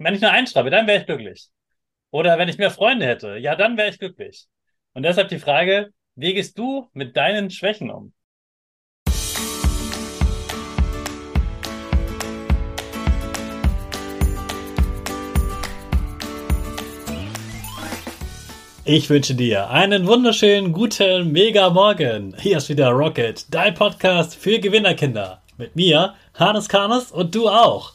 Wenn ich nur einschreibe, dann wäre ich glücklich. Oder wenn ich mehr Freunde hätte, ja, dann wäre ich glücklich. Und deshalb die Frage, wie gehst du mit deinen Schwächen um? Ich wünsche dir einen wunderschönen guten Mega Morgen. Hier ist wieder Rocket, dein Podcast für Gewinnerkinder. Mit mir, Hannes Karnes und du auch.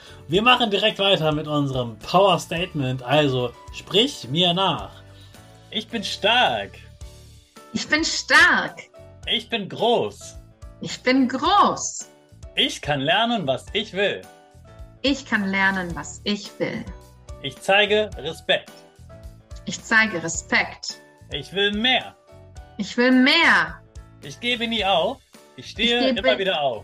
Wir machen direkt weiter mit unserem Power Statement. Also sprich mir nach. Ich bin stark. Ich bin stark. Ich bin groß. Ich bin groß. Ich kann lernen, was ich will. Ich kann lernen, was ich will. Ich zeige Respekt. Ich zeige Respekt. Ich will mehr. Ich will mehr. Ich gebe nie auf. Ich stehe ich immer wieder auf.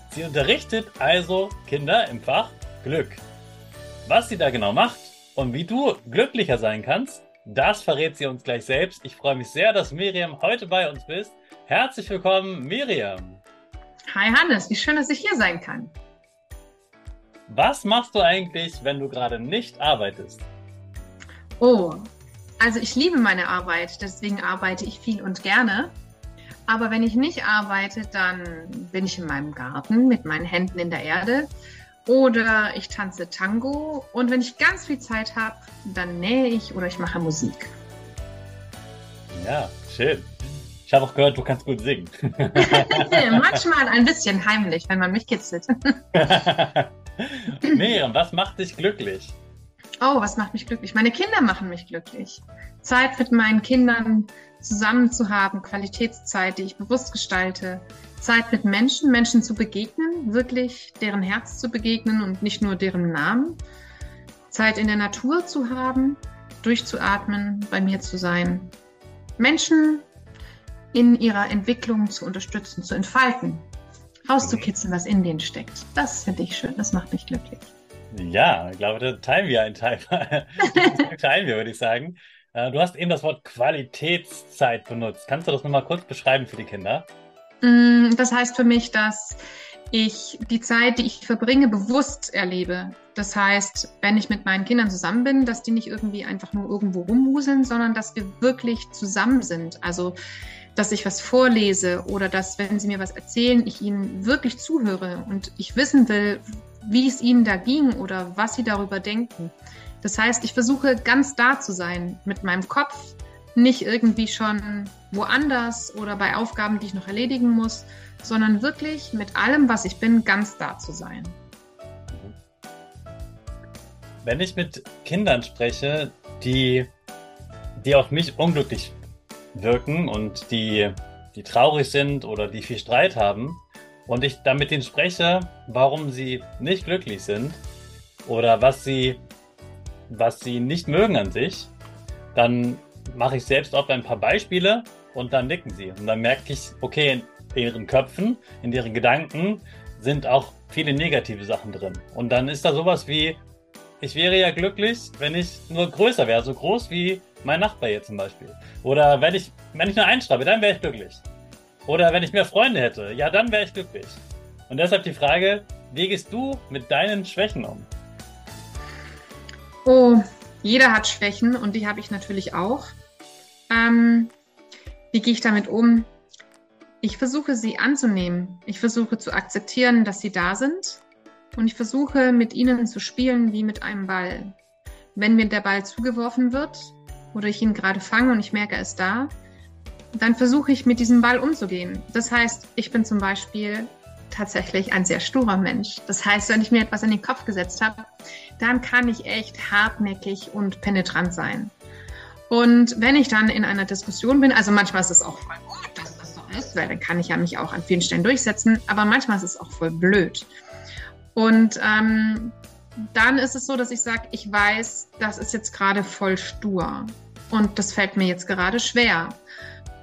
Sie unterrichtet also Kinder im Fach Glück. Was sie da genau macht und wie du glücklicher sein kannst, das verrät sie uns gleich selbst. Ich freue mich sehr, dass Miriam heute bei uns bist. Herzlich willkommen, Miriam. Hi Hannes, wie schön, dass ich hier sein kann. Was machst du eigentlich, wenn du gerade nicht arbeitest? Oh, also ich liebe meine Arbeit, deswegen arbeite ich viel und gerne. Aber wenn ich nicht arbeite, dann bin ich in meinem Garten mit meinen Händen in der Erde oder ich tanze Tango. Und wenn ich ganz viel Zeit habe, dann nähe ich oder ich mache Musik. Ja, schön. Ich habe auch gehört, du kannst gut singen. Manchmal ein bisschen heimlich, wenn man mich kitzelt. Miriam, was macht dich glücklich? Oh, was macht mich glücklich? Meine Kinder machen mich glücklich. Zeit mit meinen Kindern zusammen zu haben, Qualitätszeit, die ich bewusst gestalte, Zeit mit Menschen, Menschen zu begegnen, wirklich deren Herz zu begegnen und nicht nur deren Namen, Zeit in der Natur zu haben, durchzuatmen, bei mir zu sein, Menschen in ihrer Entwicklung zu unterstützen, zu entfalten, rauszukitzeln, was in denen steckt. Das finde ich schön, das macht mich glücklich. Ja, ich glaube, da teilen wir einen Teil. teilen wir, würde ich sagen. Äh, du hast eben das Wort Qualitätszeit benutzt. Kannst du das nochmal kurz beschreiben für die Kinder? Mm, das heißt für mich, dass ich die Zeit, die ich verbringe, bewusst erlebe. Das heißt, wenn ich mit meinen Kindern zusammen bin, dass die nicht irgendwie einfach nur irgendwo rumwuseln, sondern dass wir wirklich zusammen sind. Also, dass ich was vorlese oder dass, wenn sie mir was erzählen, ich ihnen wirklich zuhöre und ich wissen will, wie es ihnen da ging oder was sie darüber denken. Das heißt, ich versuche ganz da zu sein mit meinem Kopf, nicht irgendwie schon woanders oder bei Aufgaben, die ich noch erledigen muss, sondern wirklich mit allem, was ich bin, ganz da zu sein. wenn ich mit Kindern spreche, die, die auf mich unglücklich wirken und die, die traurig sind oder die viel Streit haben, und ich dann mit denen spreche, warum sie nicht glücklich sind oder was sie, was sie nicht mögen an sich, dann mache ich selbst oft ein paar Beispiele und dann nicken sie. Und dann merke ich, okay, in ihren Köpfen, in ihren Gedanken sind auch viele negative Sachen drin. Und dann ist da sowas wie, ich wäre ja glücklich, wenn ich nur größer wäre, so groß wie mein Nachbar hier zum Beispiel. Oder wenn ich, wenn ich nur einschreibe, dann wäre ich glücklich. Oder wenn ich mehr Freunde hätte, ja, dann wäre ich glücklich. Und deshalb die Frage, wie gehst du mit deinen Schwächen um? Oh, jeder hat Schwächen und die habe ich natürlich auch. Ähm, wie gehe ich damit um? Ich versuche sie anzunehmen. Ich versuche zu akzeptieren, dass sie da sind. Und ich versuche mit ihnen zu spielen wie mit einem Ball. Wenn mir der Ball zugeworfen wird oder ich ihn gerade fange und ich merke, er ist da, dann versuche ich mit diesem Ball umzugehen. Das heißt, ich bin zum Beispiel tatsächlich ein sehr sturer Mensch. Das heißt, wenn ich mir etwas in den Kopf gesetzt habe, dann kann ich echt hartnäckig und penetrant sein. Und wenn ich dann in einer Diskussion bin, also manchmal ist es auch voll gut, dass das so ist, weil dann kann ich ja mich auch an vielen Stellen durchsetzen, aber manchmal ist es auch voll blöd. Und ähm, dann ist es so, dass ich sage, ich weiß, das ist jetzt gerade voll stur und das fällt mir jetzt gerade schwer.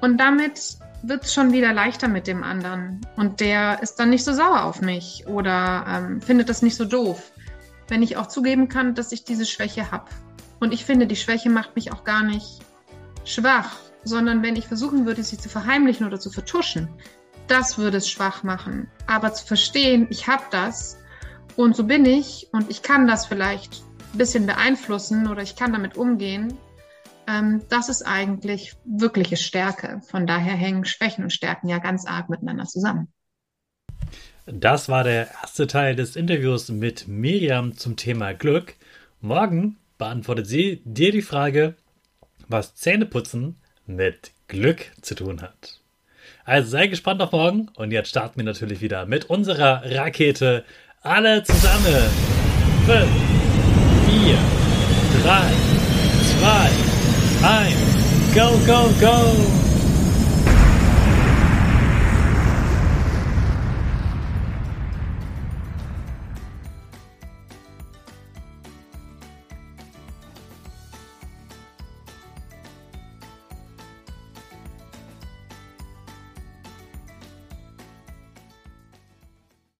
Und damit wird es schon wieder leichter mit dem anderen. Und der ist dann nicht so sauer auf mich oder ähm, findet das nicht so doof. Wenn ich auch zugeben kann, dass ich diese Schwäche habe. Und ich finde, die Schwäche macht mich auch gar nicht schwach, sondern wenn ich versuchen würde, sie zu verheimlichen oder zu vertuschen, das würde es schwach machen. Aber zu verstehen, ich habe das und so bin ich und ich kann das vielleicht ein bisschen beeinflussen oder ich kann damit umgehen, ähm, das ist eigentlich wirkliche Stärke. Von daher hängen Schwächen und Stärken ja ganz arg miteinander zusammen. Das war der erste Teil des Interviews mit Miriam zum Thema Glück. Morgen beantwortet sie dir die Frage, was Zähneputzen mit Glück zu tun hat. Also sei gespannt auf morgen und jetzt starten wir natürlich wieder mit unserer Rakete. Alle zusammen. 5, 4, 3, 2, 1. Go, go, go!